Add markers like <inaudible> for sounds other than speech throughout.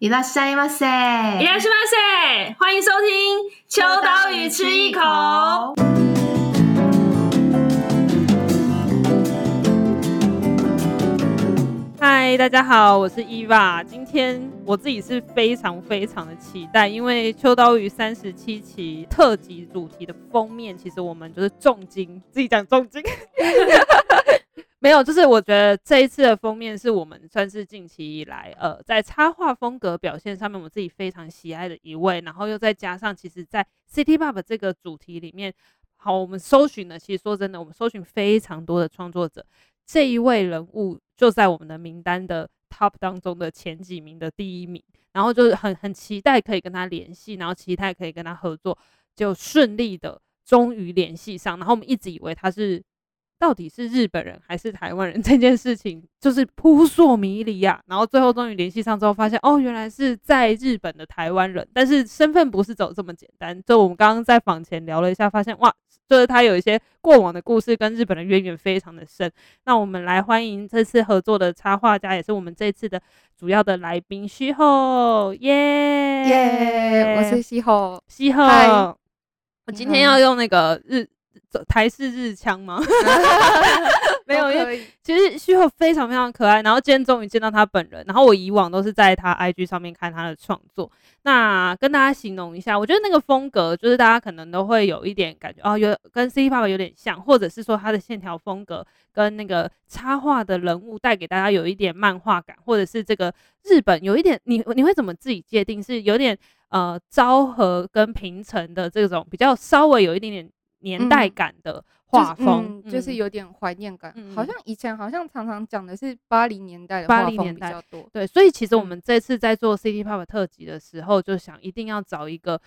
いらっしゃいませ，いらっしゃいませ，欢迎收听秋刀鱼吃一口。嗨，大家好，我是伊娃。今天我自己是非常非常的期待，因为秋刀鱼三十七期特辑主题的封面，其实我们就是重金，自己讲重金。 <laughs> 没有，就是我觉得这一次的封面是我们算是近期以来，呃，在插画风格表现上面，我自己非常喜爱的一位。然后又再加上，其实，在 City Pop 这个主题里面，好，我们搜寻的，其实说真的，我们搜寻非常多的创作者，这一位人物就在我们的名单的 Top 当中的前几名的第一名。然后就是很很期待可以跟他联系，然后期待可以跟他合作，就顺利的终于联系上。然后我们一直以为他是。到底是日本人还是台湾人？<laughs> 这件事情就是扑朔迷离啊。然后最后终于联系上之后，发现哦，原来是在日本的台湾人，但是身份不是走这么简单。就我们刚刚在访前聊了一下，发现哇，就是他有一些过往的故事，跟日本的渊源非常的深。那我们来欢迎这次合作的插画家，也是我们这次的主要的来宾西后耶耶，我是西后西后。我今天要用那个日。台式日腔吗？<laughs> 没有，因为其实旭后非常非常可爱。然后今天终于见到他本人。然后我以往都是在他 IG 上面看他的创作。那跟大家形容一下，我觉得那个风格就是大家可能都会有一点感觉哦，有跟 City Pop 有点像，或者是说他的线条风格跟那个插画的人物带给大家有一点漫画感，或者是这个日本有一点，你你会怎么自己界定是有点呃昭和跟平成的这种比较稍微有一点点。年代感的画风，嗯就是有点怀念感，嗯。好像以前好像常常讲的是八零年代的画风比较多。对，所以其实我们这次在做 City Pop 特辑的时候，就想一定要找一个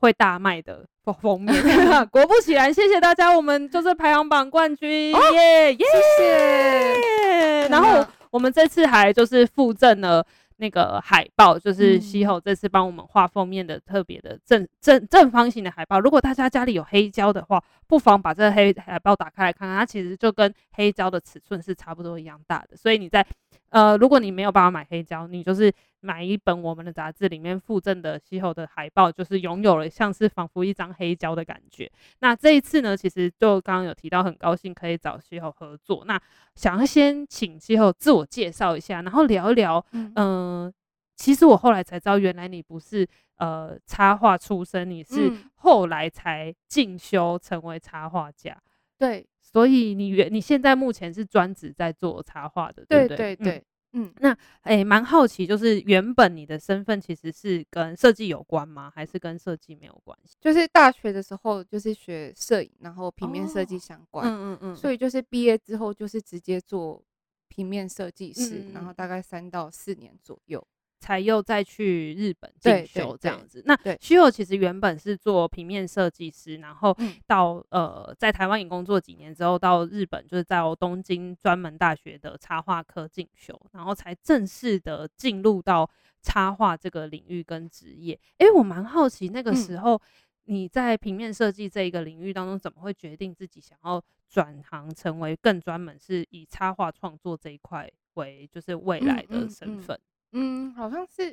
会大卖的封面。<laughs> 果不其然，谢谢大家，我们就是排行榜冠军，耶！谢谢。然后我们这次还就是附赠了。那个海报就是西后这次帮我们画封面的特别的正正正方形的海报。如果大家家里有黑胶的话，不妨把这个黑海报打开来看看，它其实就跟黑胶的尺寸是差不多一样大的。所以你在呃，如果你没有办法买黑胶，你就是买一本我们的杂志里面附赠的西后的海报，就是拥有了像是仿佛一张黑胶的感觉。那这一次呢，其实就刚刚有提到，很高兴可以找西后合作。那想要先请西后自我介绍一下，然后聊一聊。嗯、呃，其实我后来才知道，原来你不是呃插画出身，你是后来才进修成为插画家。对。所以你原你现在目前是专职在做插画的，对不对？对对对，嗯，那诶，蛮、欸、好奇，就是原本你的身份其实是跟设计有关吗？还是跟设计没有关系？就是大学的时候就是学摄影，然后平面设计相关，嗯嗯嗯，所以就是毕业之后就是直接做平面设计师，然后大概三到四年左右。才又再去日本进修这样子。那西后其实原本是做平面设计师，然后到呃在台湾也工作几年之后，到日本就是在东京专门大学的插画科进修，然后才正式的进入到插画这个领域跟职业。哎、欸，我蛮好奇那个时候你在平面设计这一个领域当中，怎么会决定自己想要转行成为更专门是以插画创作这一块为就是未来的身份？嗯嗯好像是，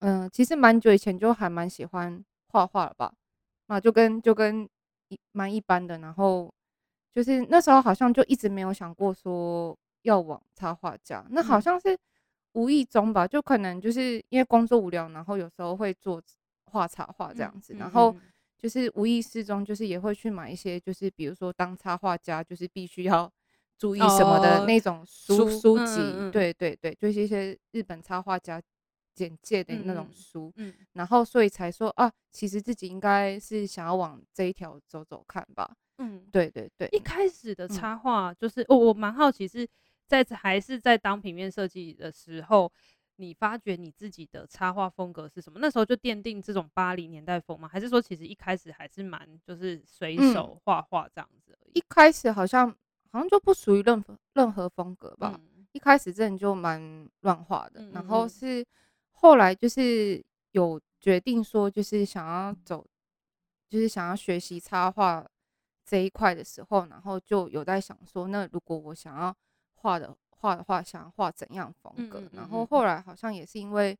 嗯、呃，其实蛮久以前就还蛮喜欢画画了吧，那就跟就跟一蛮一般的，然后就是那时候好像就一直没有想过说要往插画家，那好像是无意中吧，就可能就是因为工作无聊，然后有时候会做画插画这样子，然后就是无意识中就是也会去买一些，就是比如说当插画家就是必须要。注意什么的那种书、哦、书，籍、嗯，对对对，就是一些日本插画家简介的那种书，嗯，嗯，然后所以才说啊，其实自己应该是想要往这一条走走看吧，嗯，对对对。一开始的插画就是，嗯、哦，我蛮好奇是在还是在当平面设计的时候，你发觉你自己的插画风格是什么？那时候就奠定这种八零年代风吗？还是说其实一开始还是蛮就是随手画画这样子？一开始好像。好像就不属于任何任何风格吧。嗯、一开始真的就蛮乱画的、嗯，然后是后来就是有决定说，就是想要走，就是想要学习插画这一块的时候，然后就有在想说，那如果我想要画的画的话，想要画怎样风格、嗯？然后后来好像也是因为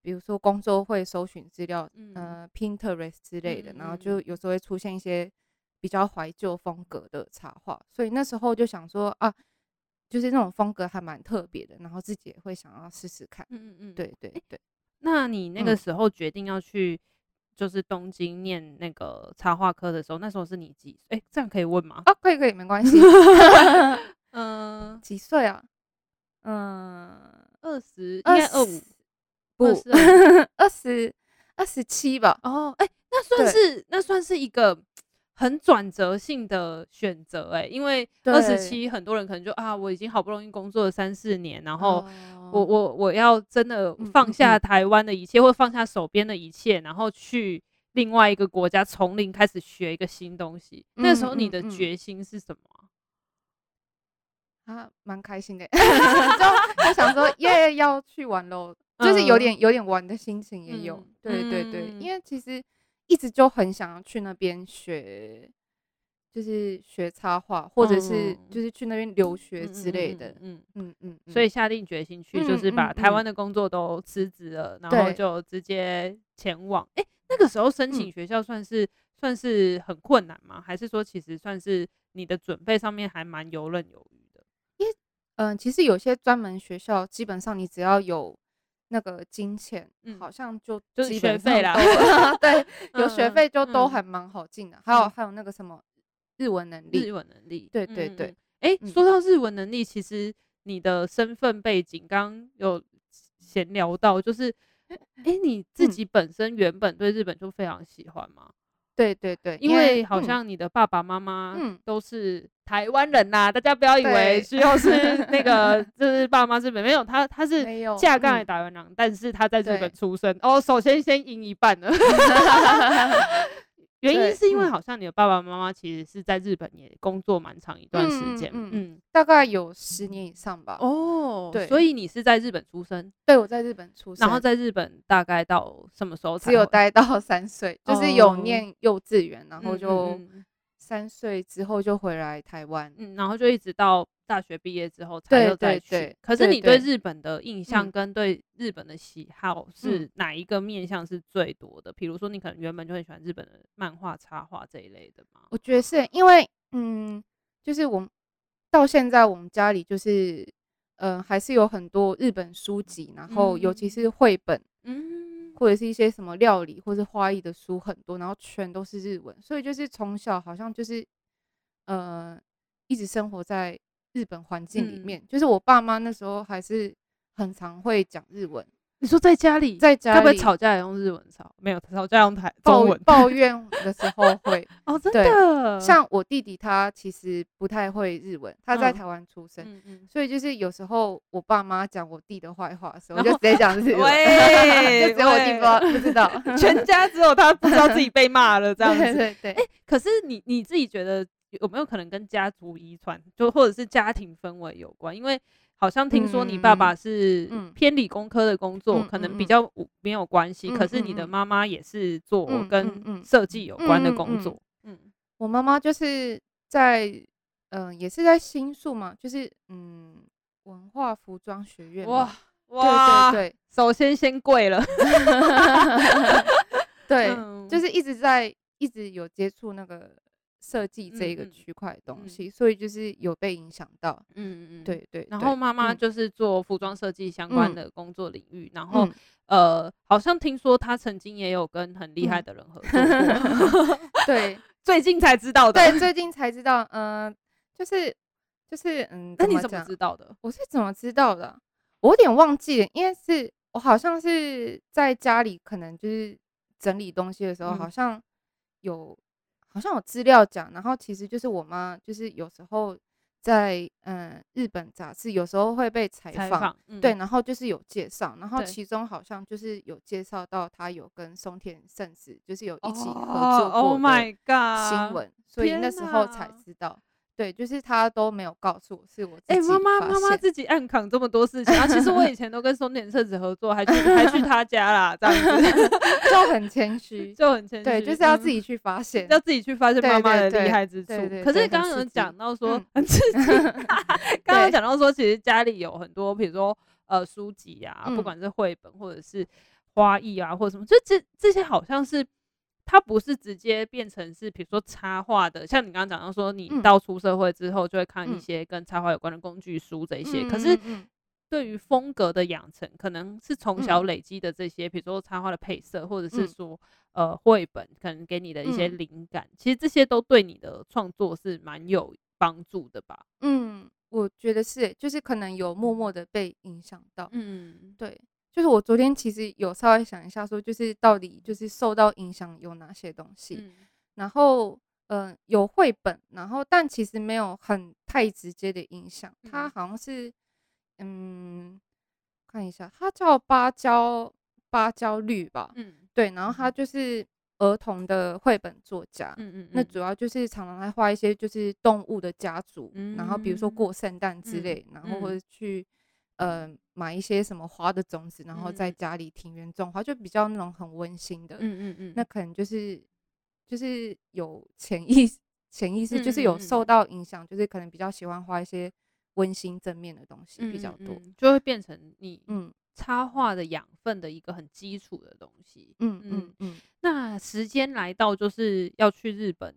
比如说工作会搜寻资料，嗯、呃，Pinterest 之类的，嗯、然后就有时候会出现一些比较怀旧风格的插画，所以那时候就想说啊，就是那种风格还蛮特别的，然后自己也会想要试试看。嗯嗯嗯，对对对。欸、那你那个时候决定要去就是东京念那个插画科的时候，那时候是你几岁？哎、欸，这样可以问吗？啊，可以可以，没关系。<laughs> 嗯、呃，几岁啊？嗯、呃，二十，应该二五。不，<laughs> 二十二十七吧。哦，哎、欸，那算是那算是一个很转折性的选择哎，因为二十七很多人可能就啊，我已经好不容易工作了三四年，然后我我我要真的放下台湾的一切，嗯嗯嗯或放下手边的一切，然后去另外一个国家从零开始学一个新东西。那时候你的决心是什么？啊，蛮开心的，<laughs> 就就想说耶，要去玩喽。就是有点有点玩的心情也有，嗯、对对对，嗯、因为其实一直就很想要去那边学，就是学插画，或者是就是去那边留学之类的，嗯嗯嗯，所以下定决心去，就是把台湾的工作都辞职了，然后就直接前往。哎、欸，那个时候申请学校算是、嗯、算是很困难吗？还是说其实算是你的准备上面还蛮游刃有余的？因为嗯、呃，其实有些专门学校，基本上你只要有。那个金钱，好像就就是学费啦，<laughs> 对，有学费就都还蛮好进的。还有还有那个什么日文能力，日文能力，对对对。哎，说到日文能力，其实你的身份背景刚刚有闲聊到，就是，<laughs> 哎，你自己本身原本对日本就非常喜欢吗？对对对，因为好像你的爸爸妈妈都是台湾人呐，大家不要以为只要是那个 <laughs> 就是爸妈是没有，他他是嫁过来台湾人，但是他在日本出生。哦，首先先赢一半了。<laughs> 原因是因为好像你的爸爸妈妈其实是在日本也工作蛮长一段时间，嗯嗯，大概有十年以上吧。哦，对，所以你是在日本出生？对，我在日本出生，然后在日本大概到什么时候才？只有待到三岁，就是有念幼稚园，然后就三岁之后就回来台湾，嗯，然后就一直到。大学毕业之后才又再去，可是你对日本的印象跟对日本的喜好是哪一个面向是最多的？比如说你可能原本就很喜欢日本的漫画、插画这一类的吗？我觉得是因为，嗯，就是我们到现在我们家里就是，嗯，还是有很多日本书籍，然后尤其是绘本，嗯，或者是一些什么料理或是花艺的书很多，然后全都是日文，所以就是从小好像就是，呃，一直生活在。日本环境里面，嗯、就是我爸妈那时候还是很常会讲日文。你说在家里，在家里会不会吵架也用日文吵？没有吵架用台中文抱。抱怨的时候会 <laughs> 哦，真的。像我弟弟他其实不太会日文，他在台湾出生，嗯嗯嗯、所以就是有时候我爸妈讲我弟的坏话的时候，我就直接讲日 <laughs> 文，喂就只有我弟不知道，不知道，全家只有他不知道自己被骂了这样子。<laughs> 对对对。欸、可是你你自己觉得？有没有可能跟家族遗传，就或者是家庭氛围有关？因为好像听说你爸爸是偏理工科的工作，可能比较没有关系。可是你的妈妈也是做跟设计有关的工作。嗯，我妈妈就是在嗯、呃，也是在新宿嘛，就是嗯，文化服装学院。哇哇，对对对，首先先跪了。<laughs> 对，就是一直在一直有接触那个。设计这一个区块的东西，嗯嗯、所以就是有被影响到，嗯嗯嗯，对，对对。然后妈妈就是做服装设计相关的工作领域，嗯、然后、嗯、呃，好像听说她曾经也有跟很厉害的人合作 <laughs> 对，<laughs> 最近才知道的，对，最近才知道，嗯、呃，就是就是嗯，那你怎么知道的？我是怎么知道的？我有点忘记了，因为是我好像是在家里，可能就是整理东西的时候，嗯、好像有。好像有资料讲，然后其实就是我妈，就是有时候在嗯日本杂志，有时候会被采访，嗯、对，然后就是有介绍，然后其中好像就是有介绍到她有跟松田圣子就是有一起合作过的新闻，oh, oh 所以那时候才知道。对，就是他都没有告诉我，是我自己。哎，妈妈，妈妈自己暗扛这么多事情啊！其实我以前都跟松田圣子合作，还去还去他家啦，这样子 <laughs> 就很谦虚，就很谦虚。对，就是要自己去发现，要自己去发现妈妈的厉害之处。可是 <laughs> 刚刚有讲到说很刺激，刚刚讲到说，其实家里有很多，比如说呃书籍啊，不管是绘本或者是花艺啊，或者什么，就这这些好像是它不是直接变成是，比如说插画的，像你刚刚讲到说，你到出社会之后就会看一些跟插画有关的工具书这些，嗯、可是对于风格的养成，可能是从小累积的这些，比如说插画的配色，或者是说呃绘本，可能给你的一些灵感，其实这些都对你的创作是蛮有帮助的吧？嗯。我觉得是，就是可能有默默的被影响到，嗯，对，就是我昨天其实有稍微想一下，说就是到底就是受到影响有哪些东西，嗯、然后嗯、呃，有绘本，然后但其实没有很太直接的影响，它好像是嗯，看一下，它叫芭蕉芭蕉绿吧，嗯，对，然后它就是。儿童的绘本作家，嗯嗯，那主要就是常常来画一些就是动物的家族，嗯、然后比如说过圣诞之类，嗯、然后或者去呃买一些什么花的种子，然后在家里庭院种花，就比较那种很温馨的，嗯嗯。嗯，那可能就是就是有潜意潜意识，就是有受到影响，就是可能比较喜欢画一些温馨正面的东西比较多，就会变成你嗯。插画的养分的一个很基础的东西，嗯嗯嗯。嗯，那时间来到就是要去日本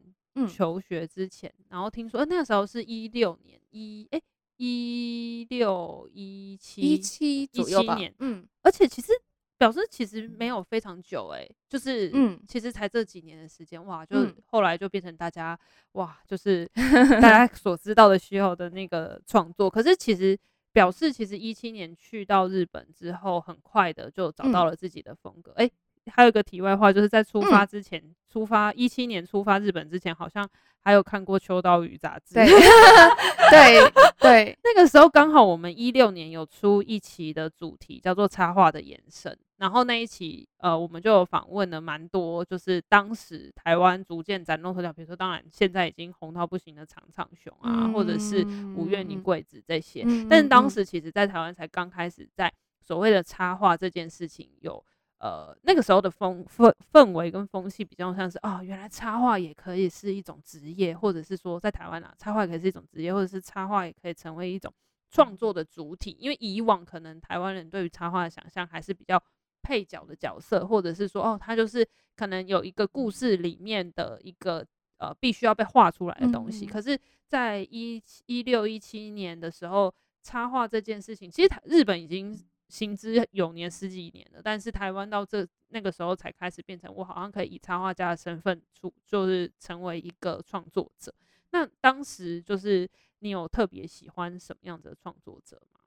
求学之前，嗯、然后听说，呃，那个时候是一六年一哎一六一七一七左右吧，年，嗯，而且其实表示其实没有非常久，哎，就是嗯，其实才这几年的时间，哇，就后来就变成大家哇，就是 <laughs> 大家所知道的需要的那个创作，可是其实。表示其实一七年去到日本之后，很快的就找到了自己的风格。哎、嗯欸，还有一个题外话，就是在出发之前，嗯、出发一七年出发日本之前，好像还有看过秋刀鱼杂志。<laughs> 对对对，那个时候刚好我们一六年有出一期的主题叫做插画的延伸。然后那一期，呃，我们就有访问了蛮多，就是当时台湾逐渐崭露头角，比如说，当然现在已经红到不行的长场熊啊，嗯、或者是五月妮贵子这些，嗯、但是当时其实，在台湾才刚开始在所谓的插画这件事情有，呃，那个时候的风氛氛围跟风气比较像是啊、哦，原来插画也可以是一种职业，或者是说在台湾啊，插画也可以是一种职业，或者是插画也可以成为一种创作的主体，因为以往可能台湾人对于插画的想象还是比较。配角的角色，或者是说，哦，他就是可能有一个故事里面的一个呃，必须要被画出来的东西。嗯、可是，在一一六一七年的时候，插画这件事情，其实台日本已经行之有年十几年了，但是台湾到这那个时候才开始变成，我好像可以以插画家的身份出，就是成为一个创作者。那当时就是你有特别喜欢什么样的创作者吗？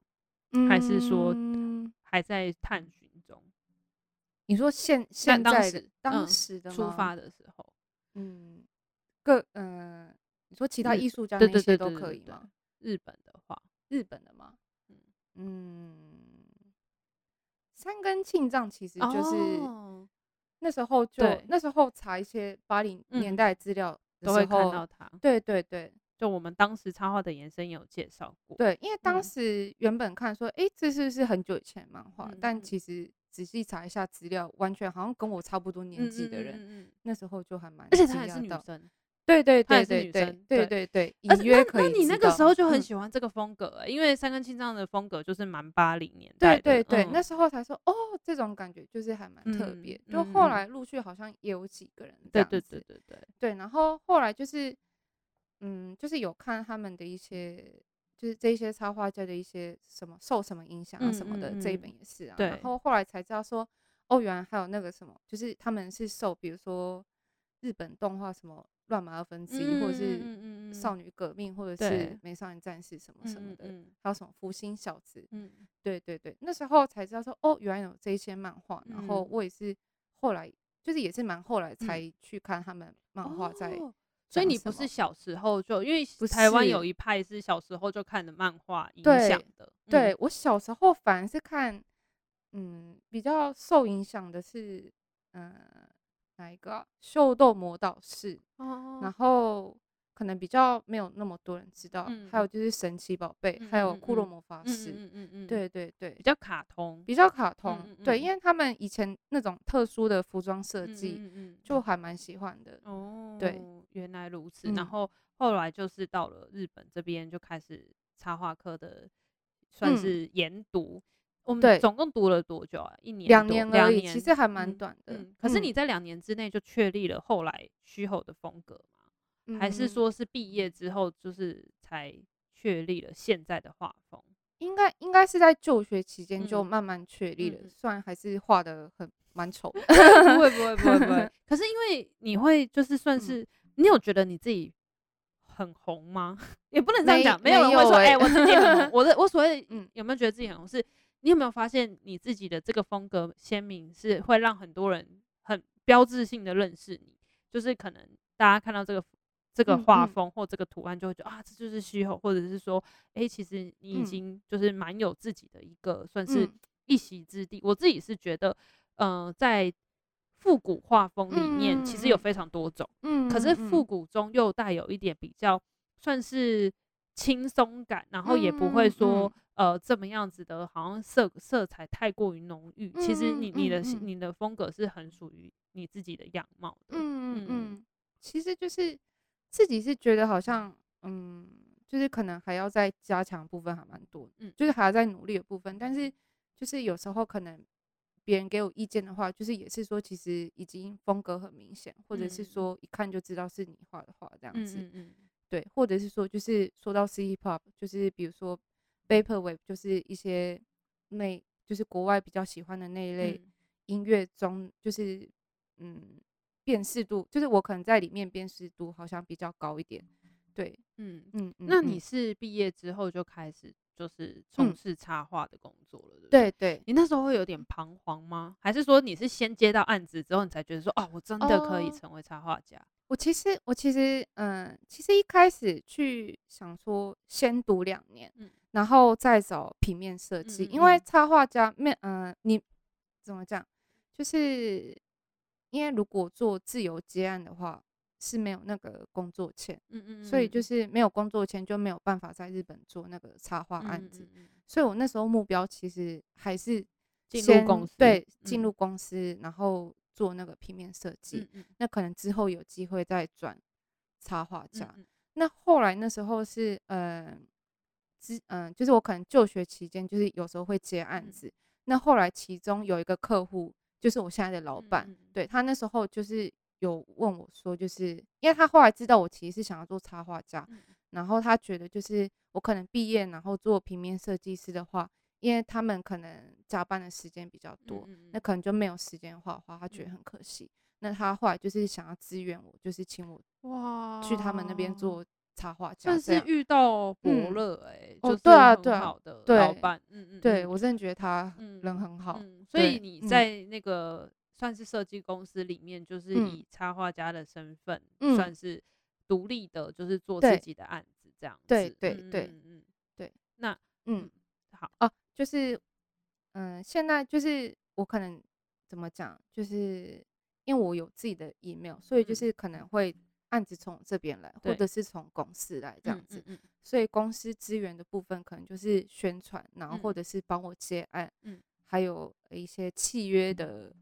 嗯、还是说还在探寻中？你说现现在的当时的出发的时候，嗯，各嗯，你说其他艺术家那些都可以吗？日本的话，日本的吗？嗯嗯，三根庆藏其实就是那时候就那时候查一些八零年代资料都会看到他。对对对，就我们当时插画的延伸也有介绍过。对，因为当时原本看说，哎，这是不是很久以前漫画？但其实。仔细查一下资料，完全好像跟我差不多年纪的人，嗯嗯嗯、那时候就还蛮，而且她还是女生，对对对对对对对对，隐约可以。那你那个时候就很喜欢这个风格、欸，嗯、因为三根青藏的风格就是蛮八零年代的，对对对，嗯、那时候才说哦，这种感觉就是还蛮特别。嗯、就后来陆续好像也有几个人这样子，对对对对对对，然后后来就是，嗯，就是有看他们的一些。就是这些插画家的一些什么受什么影响啊什么的，这一本也是啊。对然后后来才知道说，哦，原来还有那个什么，就是他们是受，比如说日本动画什么《乱麻二分之一》，或者是少女革命，或者是美少女战士什么什么的，还有什么福星小子。嗯，对对对，那时候才知道说，哦，原来有这些漫画。然后我也是后来，就是也是蛮后来才去看他们漫画在。哦所以你不是小时候就，因为台湾有一派是小时候就看的漫画影响的。对，对我小时候反而是看，嗯，比较受影响的是，嗯，哪一个啊？秀逗魔导士。哦。然后。可能比较没有那么多人知道，还有就是神奇宝贝，还有库洛魔法师，嗯嗯嗯，对对对，比较卡通，比较卡通，对，因为他们以前那种特殊的服装设计，就还蛮喜欢的。哦，对，原来如此。然后后来就是到了日本这边，就开始插画课的，算是研读。我们总共读了多久啊？一年、两年而已，其实还蛮短的。嗯，可是你在两年之内就确立了后来虚吼的风格吗？嗯，还是说是毕业之后就是才确立了现在的画风？应该应该是在就学期间就慢慢确立了，嗯，虽然还是画的很蛮丑的。<laughs> 不会不会不会不 <laughs> 会。可是因为你会就是算是，嗯，你有觉得你自己很红吗？<laughs> 也不能这样讲，没有人会说哎，我自己很红。我的我所谓嗯，有没有觉得自己很红？是你有没有发现你自己的这个风格鲜明，是会让很多人很标志性的认识你？就是可能大家看到这个。这个画风或这个图案就会觉得啊，这就是虚后，或者是说，哎，其实你已经就是蛮有自己的一个算是一席之地。我自己是觉得，呃，在复古画风里面，其实有非常多种，嗯，可是复古中又带有一点比较算是轻松感，然后也不会说呃这么样子的，好像色色彩太过于浓郁。其实你你的你的风格是很属于你自己的样貌的，嗯嗯嗯，其实就是。自己是觉得好像，嗯，就是可能还要再加强部分还蛮多，嗯，就是还要再努力的部分。但是，就是有时候可能别人给我意见的话，就是也是说，其实已经风格很明显，或者是说一看就知道是你画的画这样子，嗯嗯，对，或者是说就是说到 City Pop，就是比如说 Vaporwave，就是一些那，就是国外比较喜欢的那一类音乐中，就是嗯。辨识度就是我可能在里面辨识度好像比较高一点，对，嗯嗯。那你是毕业之后就开始就是从事插画的工作了，嗯、对对。你那时候会有点彷徨吗？还是说你是先接到案子之后，你才觉得说哦，我真的可以成为插画家？我其实我其实嗯，其实一开始去想说先读两年，嗯，然后再找平面设计，嗯嗯，因为插画家面嗯，你怎么讲就是。因为如果做自由接案的话，是没有那个工作签，嗯嗯，嗯，所以就是没有工作签就没有办法在日本做那个插画案子，嗯。嗯。嗯，所以我那时候目标其实还是进入公司，对，进入公司，然后做那个平面设计，嗯嗯，那可能之后有机会再转插画家。那后来那时候是，呃，之，嗯，就是我可能就学期间就是有时候会接案子，嗯，那后来其中有一个客户。就是我现在的老板，对，他那时候就是有问我说，就是因为他后来知道我其实是想要做插画家，嗯，然后他觉得就是我可能毕业然后做平面设计师的话，因为他们可能加班的时间比较多，嗯嗯，那可能就没有时间画画，他觉得很可惜，嗯。那他后来就是想要支援我，就是请我哇去他们那边做。插画家，但是遇到。伯乐哎，哦，对啊，对啊，的老板，嗯嗯，对我真的觉得他人很好，所以你在那个算是设计公司里面，就是以插画家的身份，算是独立的，就是做自己的案子这样子，对对对，嗯嗯，对，那嗯好哦，就是嗯，现在就是我可能怎么讲，就是因为我有自己的 email，所以就是可能会。案子从这边来，或者是从公司来这样子，嗯嗯嗯，所以公司资源的部分可能就是宣传，然后或者是帮我接案，嗯，还有一些契约的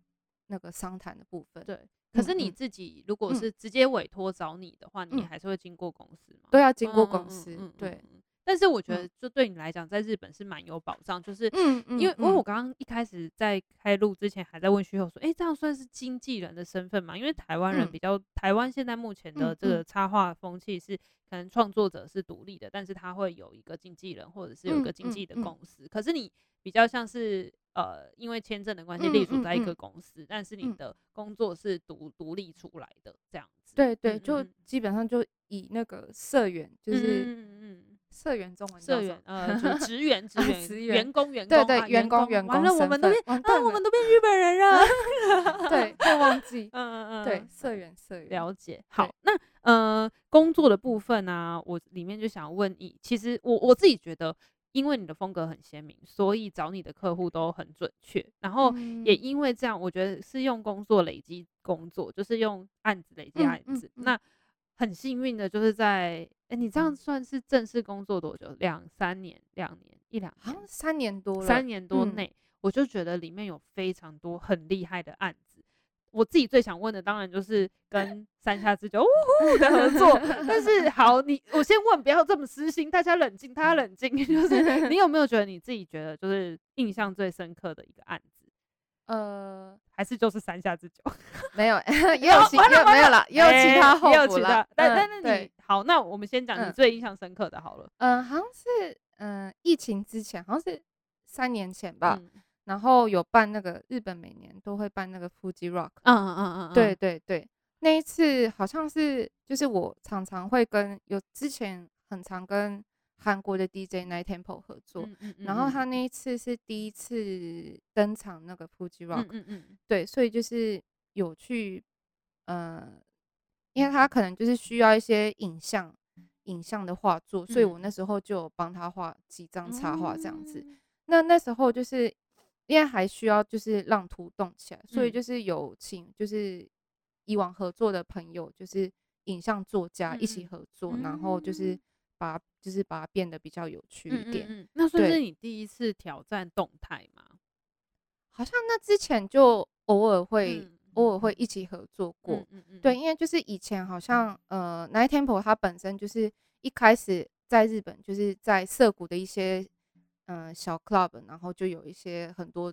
那个商谈的部分。对，可是你自己如果是直接委托找你的话，你还是会经过公司吗？对要经过公司，对。但是我觉得，就对你来讲，在日本是蛮有保障，就是嗯，因为因为我刚刚一开始在开录之前还在问虚吼说，哎，这样算是经纪人的身份吗？因为台湾人比较，台湾现在目前的这个插画风气是，可能创作者是独立的，但是他会有一个经纪人或者是有一个经纪的公司。可是你比较像是，呃，因为签证的关系，隶属在一个公司，但是你的工作是独独立出来的这样子。对对，就基本上就以那个社员，就是嗯嗯。社员中文，社员呃，职员 <laughs> 职员职员员工员工对对员工员工，完了我们都变啊，我们都变日本人了 <laughs> <laughs> 对，会忘记，嗯嗯嗯，对，社员社员了解。好，那呃工作的部分呢，我里面就想问你，其实我我自己觉得，因为你的风格很鲜明，所以找你的客户都很准确，然后也因为这样，我觉得是用工作累积工作，就是用案子累积案子，那。很幸运的，就是在哎、欸，你这样算是正式工作多久？两三年，两年，一两年，三年多了，三年多内，我就觉得里面有非常多很厉害的案子，我自己最想问的，当然就是跟三下之久呜呼的合作。但是 <laughs> 好，你我先问，不要这么私心，大家冷静，大家冷静。<laughs> 就是你 <laughs> 有没有觉得你自己觉得就是印象最深刻的一个案子？呃，还是就是三下之久？<laughs> 没有，<laughs> 也有其也有没有了，也有其他后补了。但但是你好，那我们先讲你最印象深刻的好了。嗯，好像是嗯疫情之前，好像是三年前吧。然后有办那个日本每年都会办那个 Fuji Rock，嗯嗯嗯嗯，对对对，那一次好像是就是我常常会跟有之前很常跟韩国的 DJ Night Temple 合作，然后他那一次是第一次登场那个 Fuji Rock，嗯嗯。对，所以就是有去，呃，因为他可能就是需要一些影像影像的画作，所以我那时候就帮他画几张插画这样子，那那时候就是。因为还需要就是让图动起来，所以就是有请就是以往合作的朋友，就是影像作家一起合作，然后就是把就是把它变得比较有趣一点。那算是你第一次挑战动态吗？好像那之前就偶尔会偶尔会一起合作过。对，因为就是以前好像呃，Night Temple 它本身就是一开始在日本就是在涩谷的一些。嗯，小 club，然后就有一些很多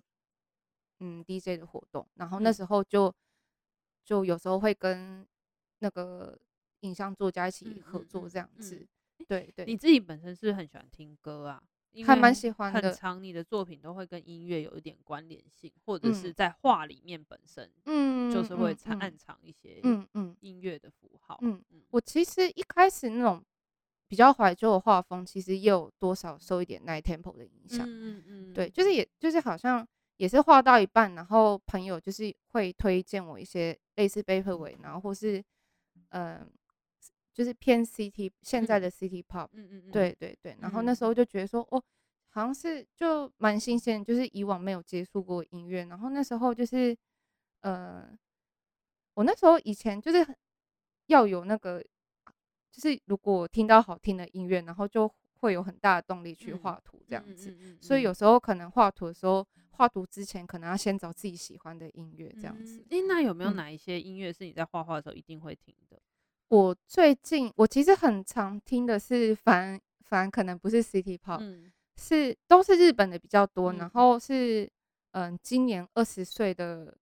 嗯 DJ 的活动，然后那时候就就有时候会跟那个影像作家一起合作这样子。嗯嗯嗯、对对，你自己本身是很喜欢听歌啊？还蛮喜欢的。很常你的作品都会跟音乐有一点关联性，或者是在画里面本身，嗯，就是会暗藏一些嗯嗯音乐的符号。嗯嗯，我其实一开始那种。比较怀旧的画风，其实也有多少受一点 Night Temple 的影响。嗯嗯，对，就是也就是好像也是画到一半，然后朋友就是会推荐我一些类似 Vaporwave，然后或是嗯、呃，就是偏 City 现在的 City Pop。嗯嗯嗯，对对对。然后那时候就觉得说，哦，好像是就蛮新鲜，就是以往没有接触过音乐。然后那时候就是，呃，我那时候以前就是要有那个。就是如果听到好听的音乐，然后就会有很大的动力去画图这样子。所以有时候可能画图的时候，画图之前可能要先找自己喜欢的音乐这样子。诶，那有没有哪一些音乐是你在画画的时候一定会听的？我最近我其实很常听的是，反反可能不是 City Pop，是都是日本的比较多。然后是嗯，今年二十岁的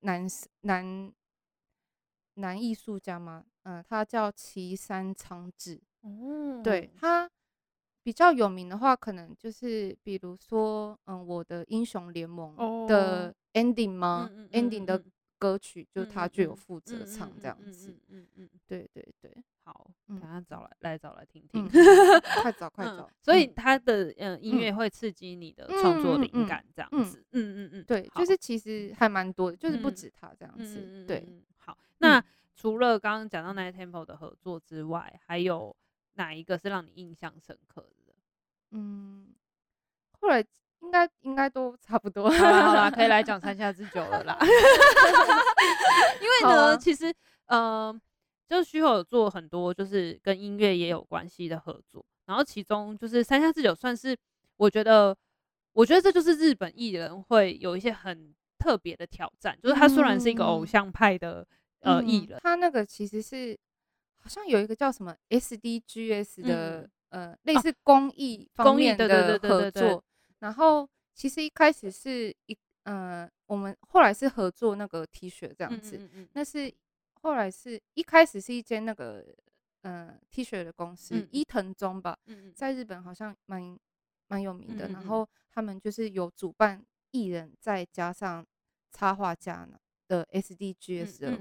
男男男艺术家吗？嗯，他叫岐山昌志。哦，对，他比较有名的话，可能就是比如说，嗯，我的英雄联盟的 ending 吗？，ending 的歌曲就他就有负责唱这样子。嗯嗯嗯，对对对，好，等下找来来找来听听。快找 <laughs> 快找。所以他的嗯音乐会刺激你的创作灵感这样子。嗯嗯嗯，对，就是其实还蛮多的，就是不止他这样子。对，好，那。除了刚刚讲到 Night Temple 的合作之外，还有哪一个是让你印象深刻的？嗯，后来应该应该都差不多。好啦，好啦，<laughs> 可以来讲三下之久了啦。<laughs> 因为呢，啊、其实，嗯、呃，就是须后有做很多就是跟音乐也有关系的合作，然后其中就是三下之久算是我觉得，我觉得这就是日本艺人会有一些很特别的挑战，就是他虽然是一个偶像派的。呃，艺人、嗯、他那个其实是好像有一个叫什么 SDGs 的，嗯、呃，类似公益方面的合作。然后其实一开始是一，呃，我们后来是合作那个 T 恤这样子。嗯嗯嗯，那是后来是一开始是一间那个呃 T 恤的公司，嗯、伊藤忠吧，在日本好像蛮蛮有名的。然后他们就是有主办艺人再加上插画家的 SDGs 的。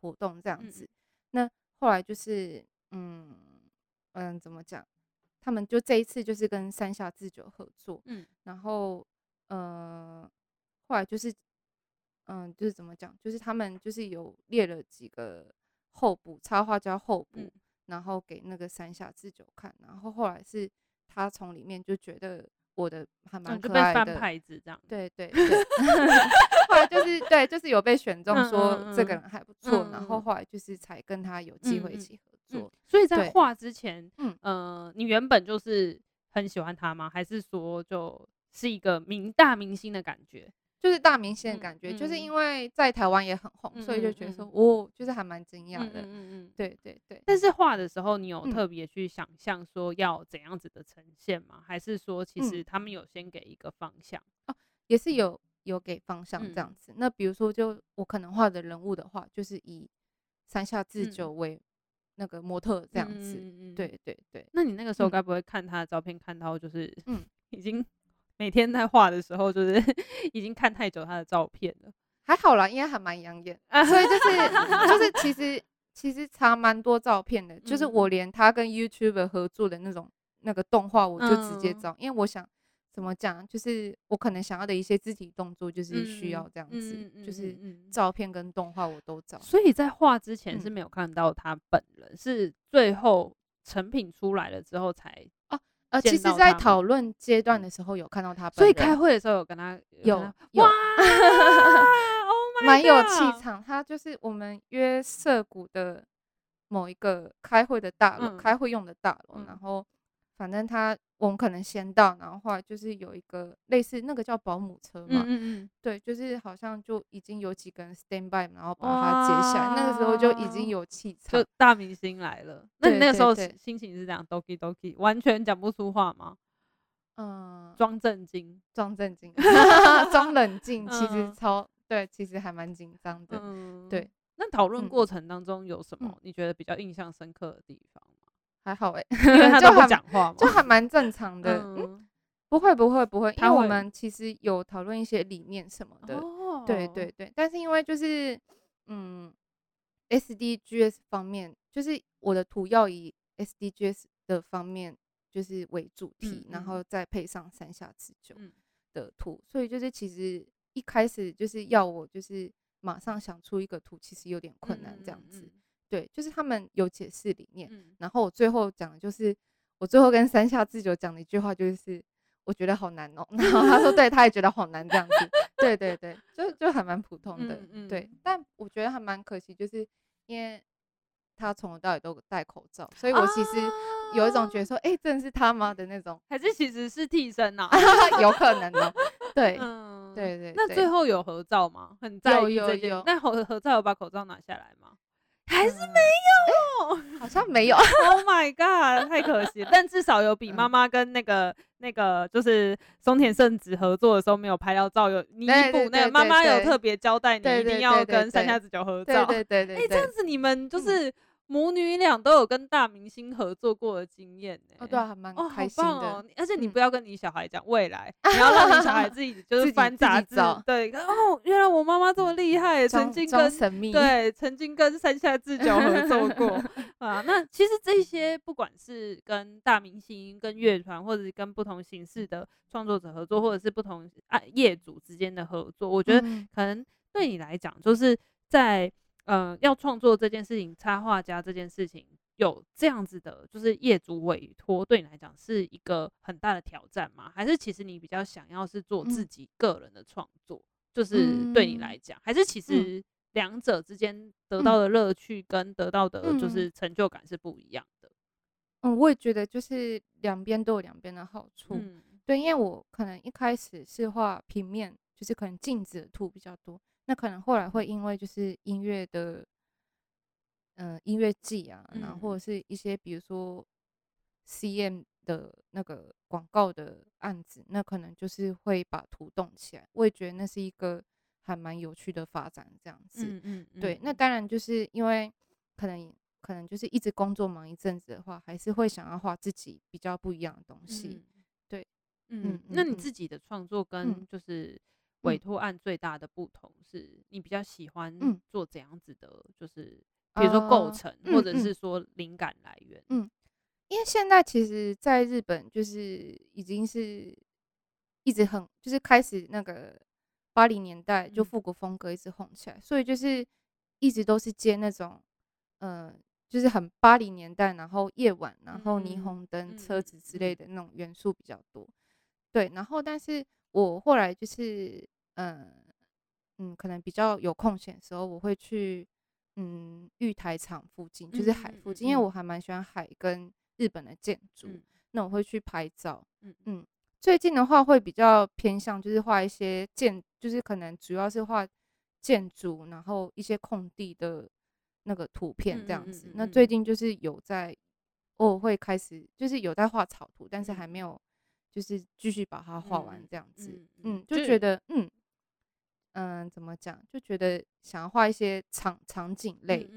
活动这样子，嗯、那后来就是，嗯嗯，怎么讲？他们就这一次就是跟山下智久合作，嗯，然后，呃，后来就是，嗯，就是怎么讲？就是他们就是有列了几个候补插画家候补，嗯、然后给那个山下智久看，然后后来是他从里面就觉得我的还蛮可爱的，翻牌子这样，对对对。<laughs> 后来就是对，就是有被选中，说这个人还不错，然后后来就是才跟他有机会一起合作。所以在画之前，嗯呃，你原本就是很喜欢他吗？还是说就是一个明大明星的感觉？就是大明星的感觉，嗯、就是因为在台湾也很红，嗯、所以就觉得说，嗯、哦，就是还蛮惊讶的。嗯嗯嗯，对对对。但是画的时候，你有特别去想象说要怎样子的呈现吗？嗯、还是说其实他们有先给一个方向？哦，也是有有给方向这样子。嗯、那比如说，就我可能画的人物的话，就是以山下智久为那个模特这样子。嗯嗯嗯，对对对。那你那个时候该不会看他的照片，看到就是嗯，<laughs> 已经。每天在画的时候，就是 <laughs> 已经看太久他的照片了。还好啦，因为还蛮养眼，<laughs> 所以就是就是其实其实差蛮多照片的。就是我连他跟 YouTuber 合作的那种那个动画，我就直接照，因为我想怎么讲，就是我可能想要的一些肢体动作，就是需要这样子，就是照片跟动画我都找。所以在画之前是没有看到他本人，是最后成品出来了之后才。呃，其实，在讨论阶段的时候有看到他，所以开会的时候有跟他有有，<laughs> 蛮有气场。他就是我们约涩谷的某一个开会的大楼，开会用的大楼，然后。反正他我们可能先到，然后后来就是有一个类似那个叫保姆车嘛，嗯嗯嗯对，就是好像就已经有几个人 stand by，然后把他接下来，那个时候就已经有气场，就大明星来了。那你那个时候心情是这样，doki doki，完全讲不出话吗？嗯，装震惊，装震惊，<laughs> 装冷静，其实超对，其实还蛮紧张的。嗯，对。那讨论过程当中有什么你觉得比较印象深刻的地方？还好哎，因为他都不讲话嘛，就还蛮正常 <laughs> 的。嗯，不会不会不会，因为我们其实有讨论一些理念什么的。对对对，但是因为就是嗯，SDGs 方面，就是我的图要以 SDGs 的方面就是为主题，然后再配上三下持久的图，所以就是其实一开始就是要我就是马上想出一个图，其实有点困难这样子。对，就是他们有解释理念，嗯、然后我最后讲的就是我最后跟山下智久讲的一句话，就是我觉得好难哦、喔。<laughs> 然后他说，<laughs> 对，他也觉得好难这样子。对对对，就就还蛮普通的。嗯嗯、对，但我觉得还蛮可惜，就是因为他从头到尾都戴口罩，所以我其实有一种觉得说，哎、欸，真的是他吗的那种，还是其实是替身呢、啊？<laughs> 有可能哦、喔。对，嗯、对，对对。那最后有合照吗？很在意这件。那合合照有把口罩拿下来吗？还是没有，哦欸、好像没有。Oh my god，太可惜了。但至少有比妈妈跟那个那个就是松田圣子合作的时候没有拍到照，有弥补那个妈妈有特别交代你一定要跟山下智久合照。对对对，对，这样子你们就是。嗯母女俩都有跟大明星合作过的经验呢、欸，哦对啊，还蛮开心的。哦，而且你不要跟你小孩讲未来，嗯、你要让你小孩自己就是翻杂志，对，哦，原来我妈妈这么厉害，曾经跟神秘对，曾经跟山下智久合作过 <laughs> 啊。那其实这些不管是跟大明星、跟乐团，或者是跟不同形式的创作者合作，或者是不同啊业主之间的合作，我觉得可能对你来讲，就是在。嗯、呃，要创作这件事情，插画家这件事情，有这样子的，就是业主委托，对你来讲是一个很大的挑战吗？还是其实你比较想要是做自己个人的创作？嗯、就是对你来讲，还是其实两者之间得到的乐趣跟得到的就是成就感是不一样的？嗯，我也觉得就是两边都有两边的好处。嗯、对，因为我可能一开始是画平面，就是可能静止的图比较多。那可能后来会因为就是音乐的，嗯、呃，音乐季啊，然后或者是一些比如说 CM 的那个广告的案子，那可能就是会把图动起来。我也觉得那是一个还蛮有趣的发展，这样子。嗯嗯嗯对，那当然就是因为可能可能就是一直工作忙一阵子的话，还是会想要画自己比较不一样的东西。嗯、对，嗯，嗯那你自己的创作跟就是。嗯委托案最大的不同是你比较喜欢做怎样子的，就是比如说构成，或者是说灵感来源。嗯，因为现在其实在日本就是已经是一直很就是开始那个八零年代就复古风格一直红起来，所以就是一直都是接那种嗯，就是很八零年代，然后夜晚，然后霓虹灯、车子之类的那种元素比较多。对，然后但是。我后来就是，嗯嗯，可能比较有空闲的时候，我会去，嗯，玉台场附近，就是海附近，因为我还蛮喜欢海跟日本的建筑，那我会去拍照，嗯。嗯，最近的话会比较偏向，就是画一些建，就是可能主要是画建筑，然后一些空地的那个图片这样子。那最近就是有在，偶尔会开始就是有在画草图，但是还没有就是继续把它画完这样子。嗯，就觉得嗯嗯怎么讲，就觉得想要画一些场场景类，